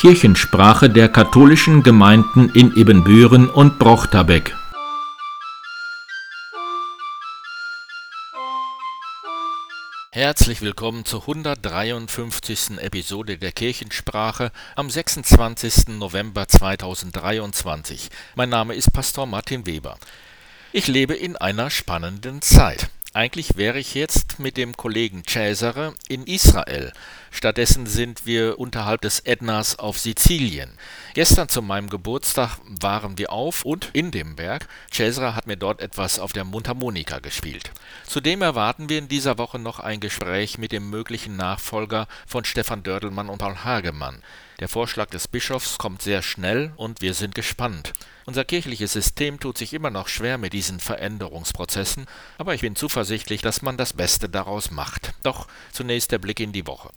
Kirchensprache der katholischen Gemeinden in Ibbenbüren und Brochterbeck. Herzlich willkommen zur 153. Episode der Kirchensprache am 26. November 2023. Mein Name ist Pastor Martin Weber. Ich lebe in einer spannenden Zeit. Eigentlich wäre ich jetzt mit dem Kollegen Cesare in Israel. Stattdessen sind wir unterhalb des Ätnas auf Sizilien. Gestern zu meinem Geburtstag waren wir auf und in dem Berg. Cesare hat mir dort etwas auf der Mundharmonika gespielt. Zudem erwarten wir in dieser Woche noch ein Gespräch mit dem möglichen Nachfolger von Stefan Dördelmann und Paul Hagemann. Der Vorschlag des Bischofs kommt sehr schnell und wir sind gespannt. Unser kirchliches System tut sich immer noch schwer mit diesen Veränderungsprozessen, aber ich bin zuversichtlich, dass man das Beste daraus macht. Doch zunächst der Blick in die Woche.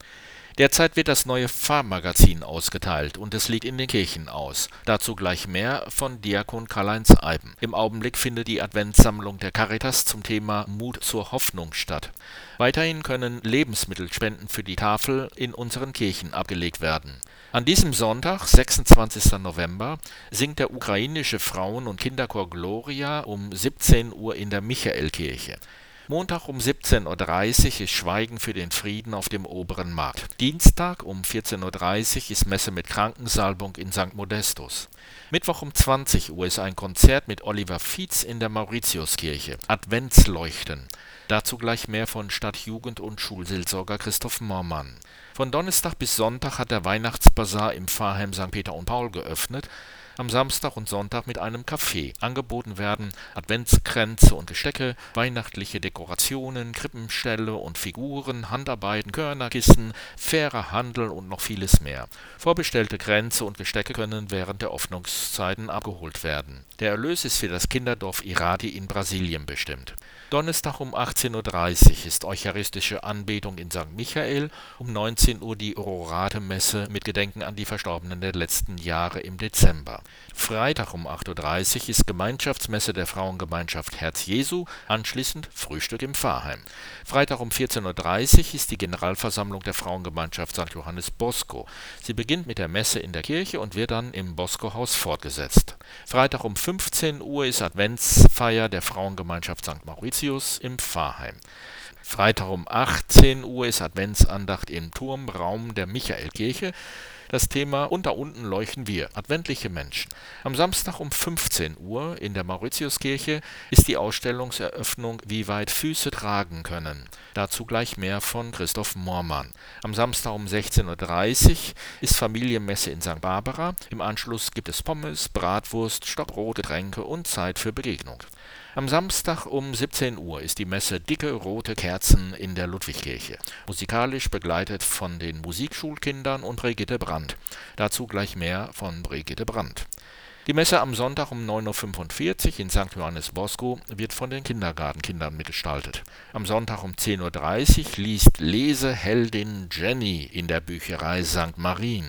Derzeit wird das neue Pfarrmagazin ausgeteilt und es liegt in den Kirchen aus. Dazu gleich mehr von Diakon Karl-Heinz Eiben. Im Augenblick findet die Adventssammlung der Caritas zum Thema Mut zur Hoffnung statt. Weiterhin können Lebensmittelspenden für die Tafel in unseren Kirchen abgelegt werden. An diesem Sonntag, 26. November, singt der ukrainische Frauen- und Kinderchor Gloria um 17 Uhr in der Michaelkirche. Montag um 17.30 Uhr ist Schweigen für den Frieden auf dem Oberen Markt. Dienstag um 14.30 Uhr ist Messe mit Krankensalbung in St. Modestus. Mittwoch um 20 Uhr ist ein Konzert mit Oliver Fietz in der Mauritiuskirche. Adventsleuchten. Dazu gleich mehr von Stadtjugend- und Schulseelsorger Christoph Mormann. Von Donnerstag bis Sonntag hat der Weihnachtsbazar im Pfarrheim St. Peter und Paul geöffnet am Samstag und Sonntag mit einem Kaffee. Angeboten werden Adventskränze und Gestecke, weihnachtliche Dekorationen, Krippenställe und Figuren, Handarbeiten, Körnerkissen, fairer Handel und noch vieles mehr. Vorbestellte Kränze und Gestecke können während der Öffnungszeiten abgeholt werden. Der Erlös ist für das Kinderdorf Iradi in Brasilien bestimmt. Donnerstag um 18.30 Uhr ist eucharistische Anbetung in St. Michael, um 19 Uhr die Ororate-Messe mit Gedenken an die Verstorbenen der letzten Jahre im Dezember. Freitag um 8.30 Uhr ist Gemeinschaftsmesse der Frauengemeinschaft Herz Jesu, anschließend Frühstück im Pfarrheim. Freitag um 14.30 Uhr ist die Generalversammlung der Frauengemeinschaft St. Johannes Bosco. Sie beginnt mit der Messe in der Kirche und wird dann im Bosco-Haus fortgesetzt. Freitag um 15 Uhr ist Adventsfeier der Frauengemeinschaft St. Mauritius im Pfarrheim. Freitag um 18 Uhr ist Adventsandacht im Turmraum der Michaelkirche das Thema Und da unten leuchten wir, adventliche Menschen. Am Samstag um 15 Uhr in der Mauritiuskirche ist die Ausstellungseröffnung Wie weit Füße tragen können. Dazu gleich mehr von Christoph Moormann. Am Samstag um 16.30 Uhr ist Familienmesse in St. Barbara. Im Anschluss gibt es Pommes, Bratwurst, Stockbrot, Getränke und Zeit für Begegnung. Am Samstag um 17 Uhr ist die Messe Dicke rote Kerzen in der Ludwigkirche, musikalisch begleitet von den Musikschulkindern und Brigitte Brandt. Dazu gleich mehr von Brigitte Brandt. Die Messe am Sonntag um 9.45 Uhr in St. Johannes Bosco wird von den Kindergartenkindern mitgestaltet. Am Sonntag um 10.30 Uhr liest Leseheldin Jenny in der Bücherei St. Marien.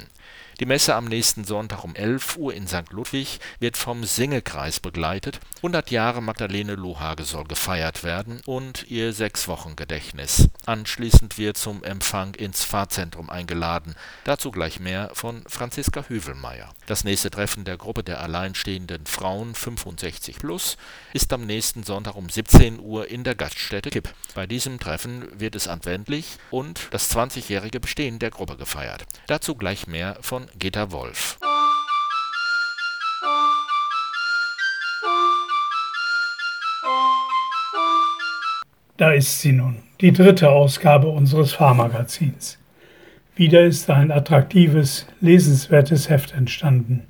Die Messe am nächsten Sonntag um 11 Uhr in St. Ludwig wird vom Singekreis begleitet. 100 Jahre Magdalene Lohage soll gefeiert werden und ihr Sechs-Wochen-Gedächtnis. Anschließend wird zum Empfang ins Pfarrzentrum eingeladen. Dazu gleich mehr von Franziska Hüvelmeier. Das nächste Treffen der Gruppe der alleinstehenden Frauen 65 plus ist am nächsten Sonntag um 17 Uhr in der Gaststätte Kipp. Bei diesem Treffen wird es adventlich und das 20-jährige Bestehen der Gruppe gefeiert. Dazu gleich mehr von Gitta Wolf. Da ist sie nun, die dritte Ausgabe unseres Fahrmagazins. Wieder ist ein attraktives, lesenswertes Heft entstanden.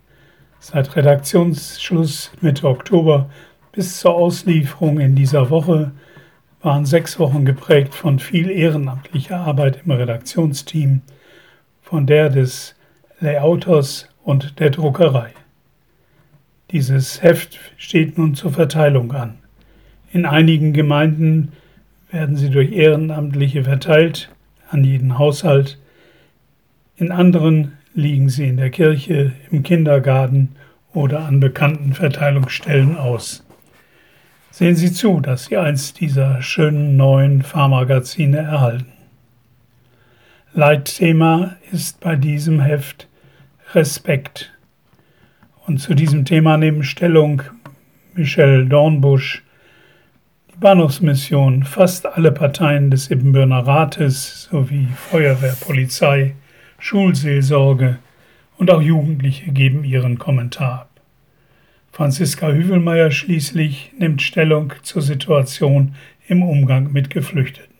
Seit Redaktionsschluss Mitte Oktober bis zur Auslieferung in dieser Woche waren sechs Wochen geprägt von viel ehrenamtlicher Arbeit im Redaktionsteam, von der des Layouters und der Druckerei. Dieses Heft steht nun zur Verteilung an. In einigen Gemeinden werden sie durch Ehrenamtliche verteilt an jeden Haushalt. In anderen liegen sie in der Kirche, im Kindergarten oder an bekannten Verteilungsstellen aus. Sehen Sie zu, dass Sie eins dieser schönen neuen Fahrmagazine erhalten. Leitthema ist bei diesem Heft Respekt. Und zu diesem Thema nehmen Stellung Michel Dornbusch, die Bahnhofsmission, fast alle Parteien des Ibbenbürner Rates sowie Feuerwehr, Polizei, Schulseelsorge und auch Jugendliche geben ihren Kommentar ab. Franziska Hüvelmeier schließlich nimmt Stellung zur Situation im Umgang mit Geflüchteten.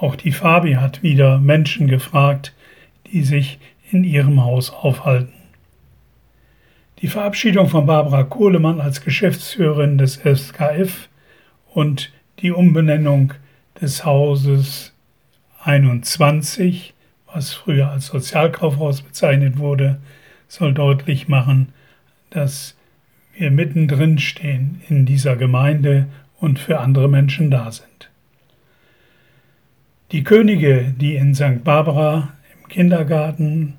Auch die Fabi hat wieder Menschen gefragt, die sich in ihrem Haus aufhalten. Die Verabschiedung von Barbara Kohlemann als Geschäftsführerin des SKF und die Umbenennung des Hauses 21, was früher als Sozialkaufhaus bezeichnet wurde, soll deutlich machen, dass wir mittendrin stehen in dieser Gemeinde und für andere Menschen da sind. Die Könige, die in St. Barbara im Kindergarten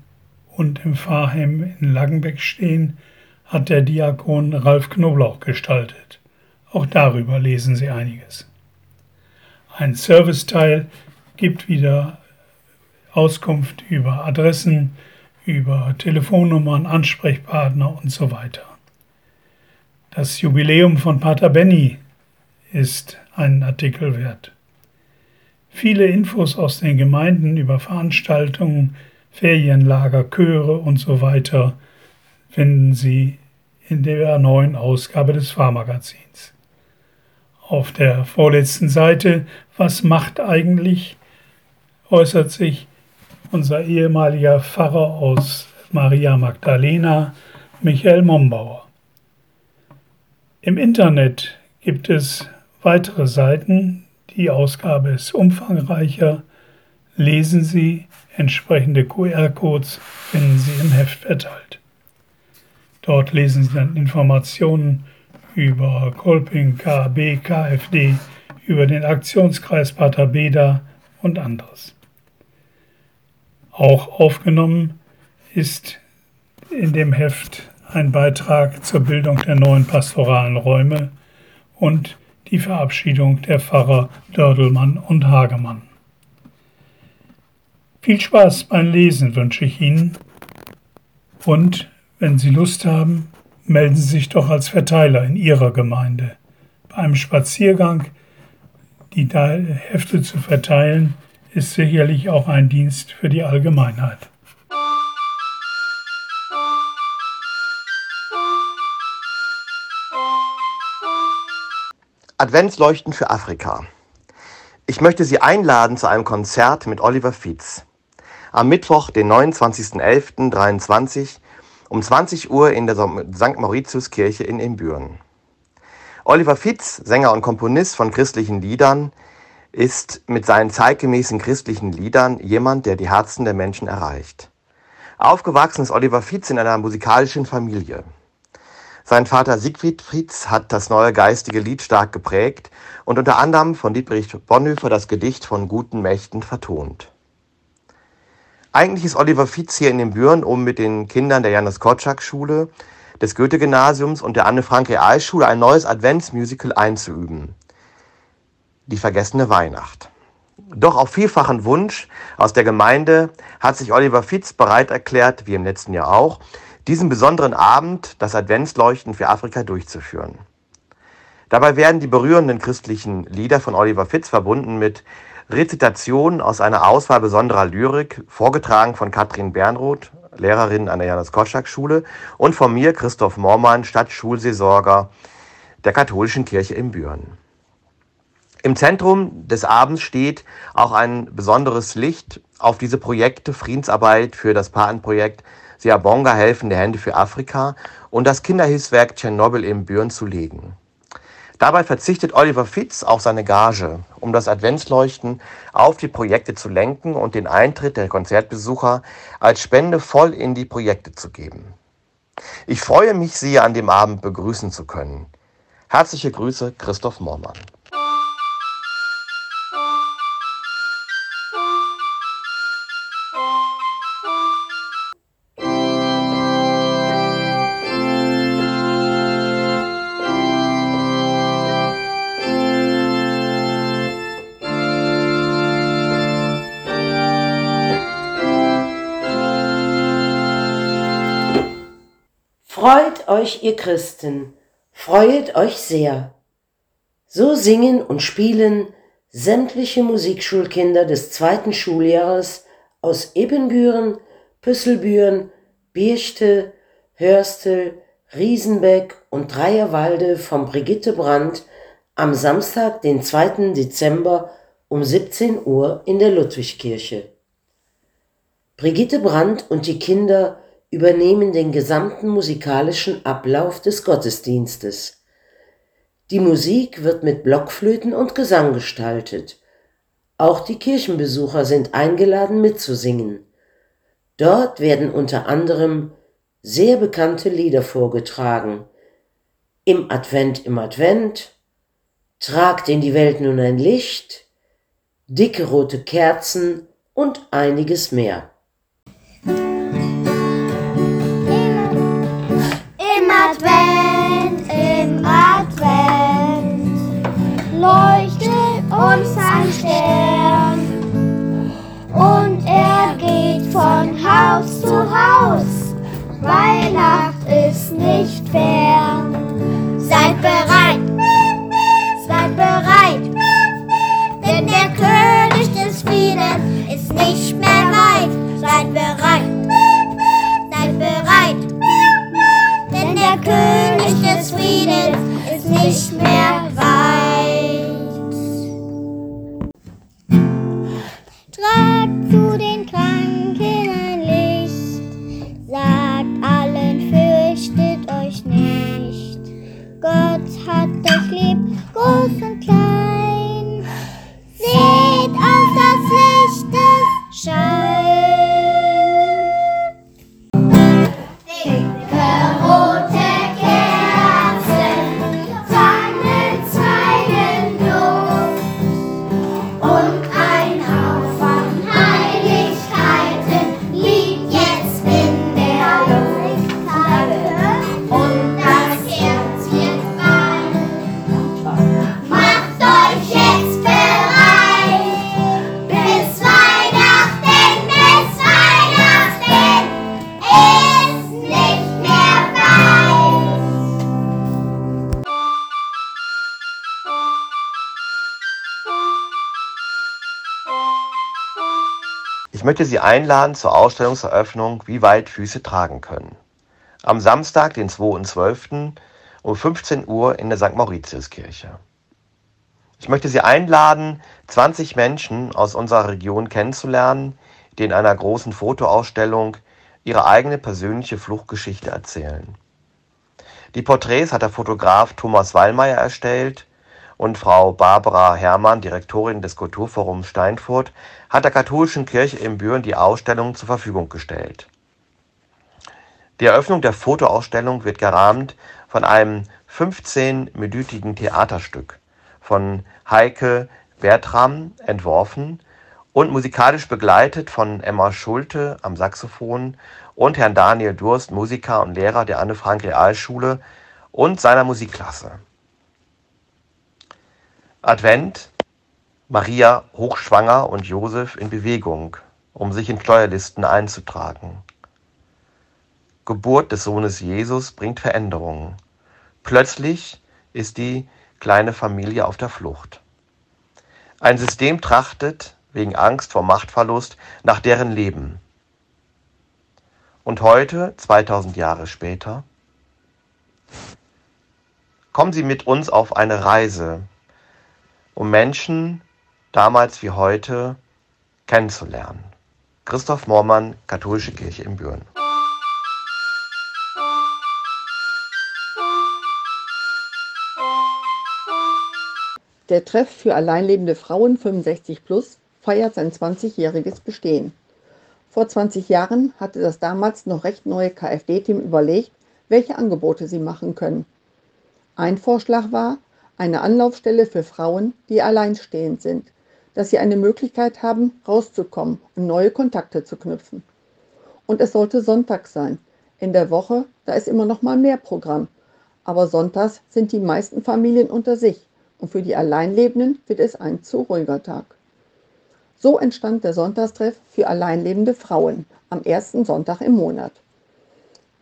und im Pfarrheim in Langenbeck stehen, hat der Diakon Ralf Knoblauch gestaltet. Auch darüber lesen Sie einiges. Ein Serviceteil gibt wieder Auskunft über Adressen, über Telefonnummern, Ansprechpartner und so weiter. Das Jubiläum von Pater Benny ist einen Artikel wert. Viele Infos aus den Gemeinden über Veranstaltungen, Ferienlager, Chöre und so weiter finden Sie in der neuen Ausgabe des Fahrmagazins. Auf der vorletzten Seite Was macht eigentlich? äußert sich unser ehemaliger Pfarrer aus Maria Magdalena, Michael Mombauer. Im Internet gibt es weitere Seiten. Die Ausgabe ist umfangreicher. Lesen Sie, entsprechende QR-Codes finden Sie im Heft verteilt. Dort lesen Sie dann Informationen über Kolping, KAB, KfD, über den Aktionskreis Pater Beda und anderes. Auch aufgenommen ist in dem Heft ein Beitrag zur Bildung der neuen pastoralen Räume und die Verabschiedung der Pfarrer Dördelmann und Hagemann. Viel Spaß beim Lesen wünsche ich Ihnen und wenn Sie Lust haben, melden Sie sich doch als Verteiler in Ihrer Gemeinde. Bei einem Spaziergang die Hefte zu verteilen, ist sicherlich auch ein Dienst für die Allgemeinheit. Adventsleuchten für Afrika. Ich möchte Sie einladen zu einem Konzert mit Oliver Fietz. Am Mittwoch, den 29.11.23 um 20 Uhr in der St. Mauritiuskirche in Imbüren. Oliver Fietz, Sänger und Komponist von christlichen Liedern, ist mit seinen zeitgemäßen christlichen Liedern jemand, der die Herzen der Menschen erreicht. Aufgewachsen ist Oliver Fietz in einer musikalischen Familie. Sein Vater Siegfried Fietz hat das neue geistige Lied stark geprägt und unter anderem von Dietrich Bonhoeffer das Gedicht von guten Mächten vertont. Eigentlich ist Oliver Fietz hier in den Büren, um mit den Kindern der Janis Korczak Schule, des Goethe-Gymnasiums und der Anne-Frank-Realschule ein neues Adventsmusical einzuüben die vergessene Weihnacht. Doch auf vielfachen Wunsch aus der Gemeinde hat sich Oliver Fitz bereit erklärt, wie im letzten Jahr auch, diesen besonderen Abend, das Adventsleuchten für Afrika, durchzuführen. Dabei werden die berührenden christlichen Lieder von Oliver Fitz verbunden mit Rezitationen aus einer Auswahl besonderer Lyrik, vorgetragen von Katrin Bernroth, Lehrerin an der Janis Kotschak Schule, und von mir, Christoph Mormann, Stadtschulseelsorger der katholischen Kirche in Büren. Im Zentrum des Abends steht auch ein besonderes Licht auf diese Projekte Friedensarbeit für das Patenprojekt Siabonga helfende Hände für Afrika und das Kinderhilfswerk Tschernobyl in Büren zu legen. Dabei verzichtet Oliver Fitz auf seine Gage, um das Adventsleuchten auf die Projekte zu lenken und den Eintritt der Konzertbesucher als Spende voll in die Projekte zu geben. Ich freue mich, Sie an dem Abend begrüßen zu können. Herzliche Grüße, Christoph Mormann. Euch, ihr Christen, freuet euch sehr. So singen und spielen sämtliche Musikschulkinder des zweiten Schuljahres aus Ebenbüren, Püsselbüren, Birchte, Hörstel, Riesenbeck und Dreierwalde vom Brigitte Brandt am Samstag, den 2. Dezember um 17 Uhr in der Ludwigkirche. Brigitte Brandt und die Kinder übernehmen den gesamten musikalischen Ablauf des Gottesdienstes. Die Musik wird mit Blockflöten und Gesang gestaltet. Auch die Kirchenbesucher sind eingeladen mitzusingen. Dort werden unter anderem sehr bekannte Lieder vorgetragen. Im Advent im Advent, Tragt in die Welt nun ein Licht, dicke rote Kerzen und einiges mehr. Ist und klein. Ich möchte Sie einladen zur Ausstellungseröffnung Wie weit Füße tragen können. Am Samstag, den 2.12. um 15 Uhr in der St. Mauritiuskirche. Ich möchte Sie einladen, 20 Menschen aus unserer Region kennenzulernen, die in einer großen Fotoausstellung ihre eigene persönliche Fluchtgeschichte erzählen. Die Porträts hat der Fotograf Thomas Wallmeier erstellt und Frau Barbara Herrmann, Direktorin des Kulturforums Steinfurt, hat der katholischen Kirche in Büren die Ausstellung zur Verfügung gestellt. Die Eröffnung der Fotoausstellung wird gerahmt von einem 15-minütigen Theaterstück von Heike Bertram entworfen und musikalisch begleitet von Emma Schulte am Saxophon und Herrn Daniel Durst, Musiker und Lehrer der Anne-Frank Realschule und seiner Musikklasse. Advent, Maria hochschwanger und Josef in Bewegung, um sich in Steuerlisten einzutragen. Geburt des Sohnes Jesus bringt Veränderungen. Plötzlich ist die kleine Familie auf der Flucht. Ein System trachtet, wegen Angst vor Machtverlust, nach deren Leben. Und heute, 2000 Jahre später, kommen Sie mit uns auf eine Reise, um Menschen, damals wie heute, kennenzulernen. Christoph Mormann, Katholische Kirche in Büren. Der Treff für alleinlebende Frauen 65 plus feiert sein 20-jähriges Bestehen. Vor 20 Jahren hatte das damals noch recht neue KfD-Team überlegt, welche Angebote sie machen können. Ein Vorschlag war eine Anlaufstelle für Frauen, die alleinstehend sind, dass sie eine Möglichkeit haben, rauszukommen und neue Kontakte zu knüpfen. Und es sollte Sonntag sein. In der Woche, da ist immer noch mal mehr Programm. Aber sonntags sind die meisten Familien unter sich und für die Alleinlebenden wird es ein zu ruhiger Tag. So entstand der Sonntagstreff für alleinlebende Frauen am ersten Sonntag im Monat.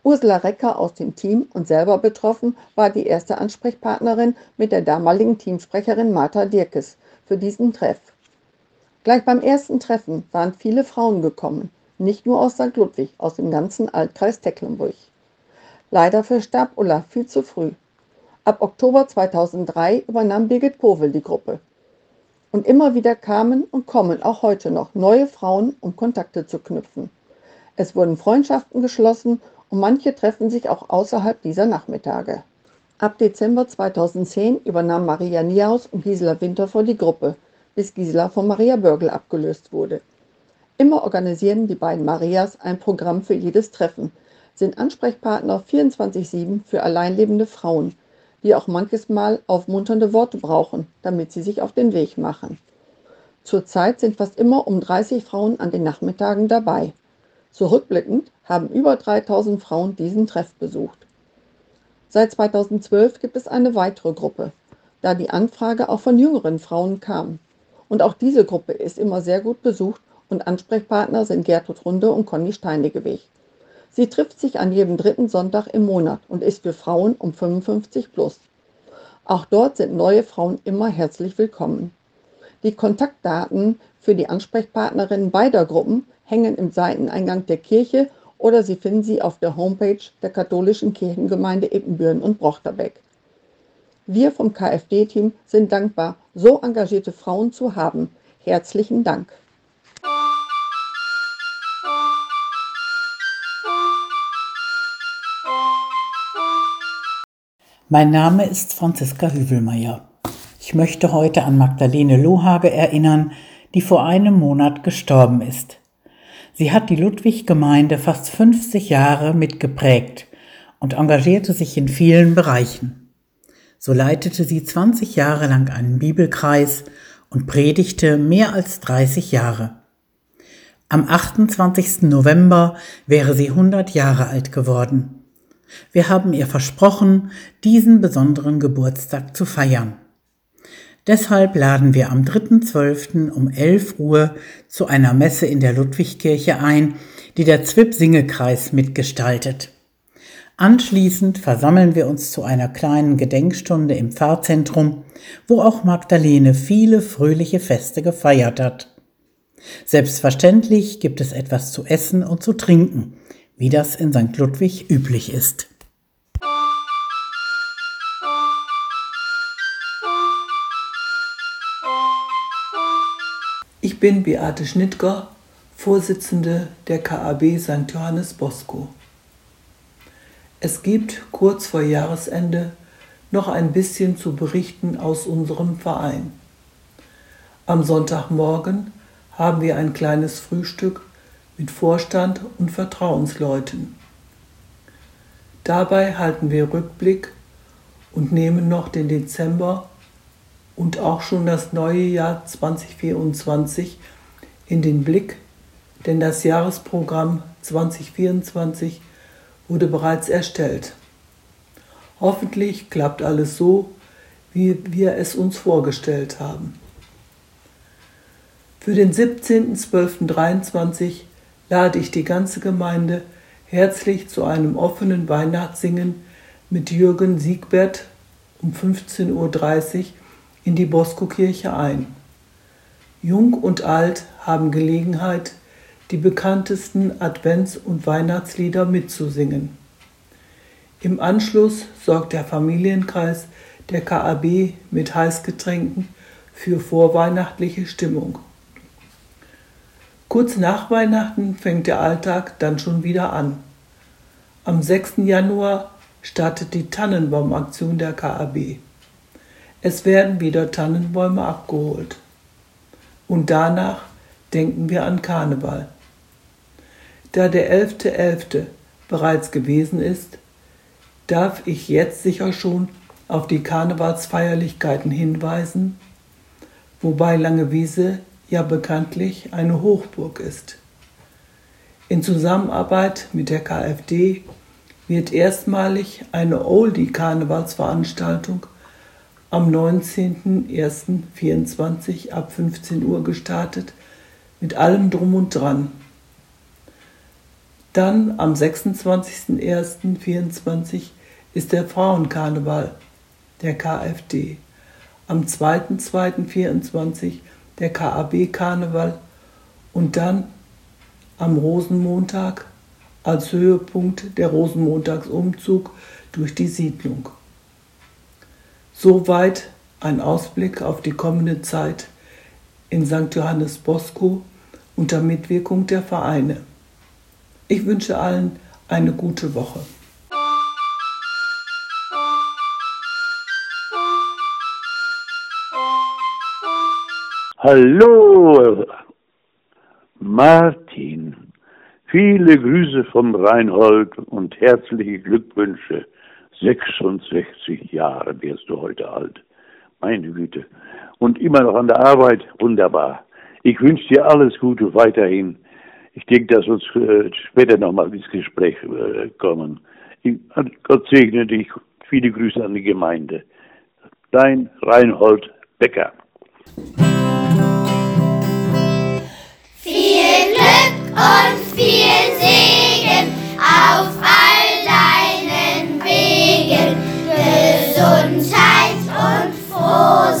Ursula Recker aus dem Team und selber betroffen war die erste Ansprechpartnerin mit der damaligen Teamsprecherin Martha Dirkes für diesen Treff. Gleich beim ersten Treffen waren viele Frauen gekommen, nicht nur aus St. Ludwig, aus dem ganzen Altkreis Tecklenburg. Leider verstarb Ulla viel zu früh. Ab Oktober 2003 übernahm Birgit Powell die Gruppe. Und immer wieder kamen und kommen auch heute noch neue Frauen, um Kontakte zu knüpfen. Es wurden Freundschaften geschlossen und manche treffen sich auch außerhalb dieser Nachmittage. Ab Dezember 2010 übernahm Maria Niehaus und Gisela Winterfor die Gruppe, bis Gisela von Maria Börgel abgelöst wurde. Immer organisieren die beiden Marias ein Programm für jedes Treffen, sind Ansprechpartner 24-7 für alleinlebende Frauen, die auch manches Mal aufmunternde Worte brauchen, damit sie sich auf den Weg machen. Zurzeit sind fast immer um 30 Frauen an den Nachmittagen dabei. Zurückblickend haben über 3000 Frauen diesen Treff besucht. Seit 2012 gibt es eine weitere Gruppe, da die Anfrage auch von jüngeren Frauen kam. Und auch diese Gruppe ist immer sehr gut besucht und Ansprechpartner sind Gertrud Runde und Conny Steinigeweg. Sie trifft sich an jedem dritten Sonntag im Monat und ist für Frauen um 55 plus. Auch dort sind neue Frauen immer herzlich willkommen. Die Kontaktdaten für die Ansprechpartnerinnen beider Gruppen hängen im Seiteneingang der Kirche oder Sie finden sie auf der Homepage der katholischen Kirchengemeinde Ippenbüren und Brochterbeck. Wir vom KfD-Team sind dankbar, so engagierte Frauen zu haben. Herzlichen Dank. Mein Name ist Franziska Hüvelmeier. Ich möchte heute an Magdalene Lohage erinnern, die vor einem Monat gestorben ist. Sie hat die Ludwig-Gemeinde fast 50 Jahre mitgeprägt und engagierte sich in vielen Bereichen. So leitete sie 20 Jahre lang einen Bibelkreis und predigte mehr als 30 Jahre. Am 28. November wäre sie 100 Jahre alt geworden. Wir haben ihr versprochen, diesen besonderen Geburtstag zu feiern. Deshalb laden wir am 3.12. um 11 Uhr zu einer Messe in der Ludwigkirche ein, die der Zwip-Singekreis mitgestaltet. Anschließend versammeln wir uns zu einer kleinen Gedenkstunde im Pfarrzentrum, wo auch Magdalene viele fröhliche Feste gefeiert hat. Selbstverständlich gibt es etwas zu essen und zu trinken, wie das in St. Ludwig üblich ist. Bin Beate Schnittger, Vorsitzende der KAB St. Johannes Bosco. Es gibt kurz vor Jahresende noch ein bisschen zu berichten aus unserem Verein. Am Sonntagmorgen haben wir ein kleines Frühstück mit Vorstand und Vertrauensleuten. Dabei halten wir Rückblick und nehmen noch den Dezember und auch schon das neue Jahr 2024 in den Blick, denn das Jahresprogramm 2024 wurde bereits erstellt. Hoffentlich klappt alles so, wie wir es uns vorgestellt haben. Für den 17.12.23 lade ich die ganze Gemeinde herzlich zu einem offenen Weihnachtssingen mit Jürgen Siegbert um 15.30 Uhr in die Bosco-Kirche ein. Jung und alt haben Gelegenheit, die bekanntesten Advents- und Weihnachtslieder mitzusingen. Im Anschluss sorgt der Familienkreis der KAB mit Heißgetränken für vorweihnachtliche Stimmung. Kurz nach Weihnachten fängt der Alltag dann schon wieder an. Am 6. Januar startet die Tannenbaumaktion der KAB. Es werden wieder Tannenbäume abgeholt. Und danach denken wir an Karneval. Da der 11.11. .11. bereits gewesen ist, darf ich jetzt sicher schon auf die Karnevalsfeierlichkeiten hinweisen, wobei Langewiese ja bekanntlich eine Hochburg ist. In Zusammenarbeit mit der KfD wird erstmalig eine Oldie-Karnevalsveranstaltung am 19.01.24 ab 15 Uhr gestartet, mit allem drum und dran. Dann am 26.01.24 ist der Frauenkarneval der KfD. Am 2.2.24 der KAB-Karneval und dann am Rosenmontag als Höhepunkt der Rosenmontagsumzug durch die Siedlung. Soweit ein Ausblick auf die kommende Zeit in St. Johannes Bosco unter Mitwirkung der Vereine. Ich wünsche allen eine gute Woche. Hallo, Martin. Viele Grüße vom Reinhold und herzliche Glückwünsche. 66 Jahre wirst du heute alt. Meine Güte. Und immer noch an der Arbeit. Wunderbar. Ich wünsche dir alles Gute weiterhin. Ich denke, dass uns äh, später nochmal ins Gespräch äh, kommen. Gott segne dich. Viele Grüße an die Gemeinde. Dein Reinhold Becker. Viel Glück und viel Segen auf und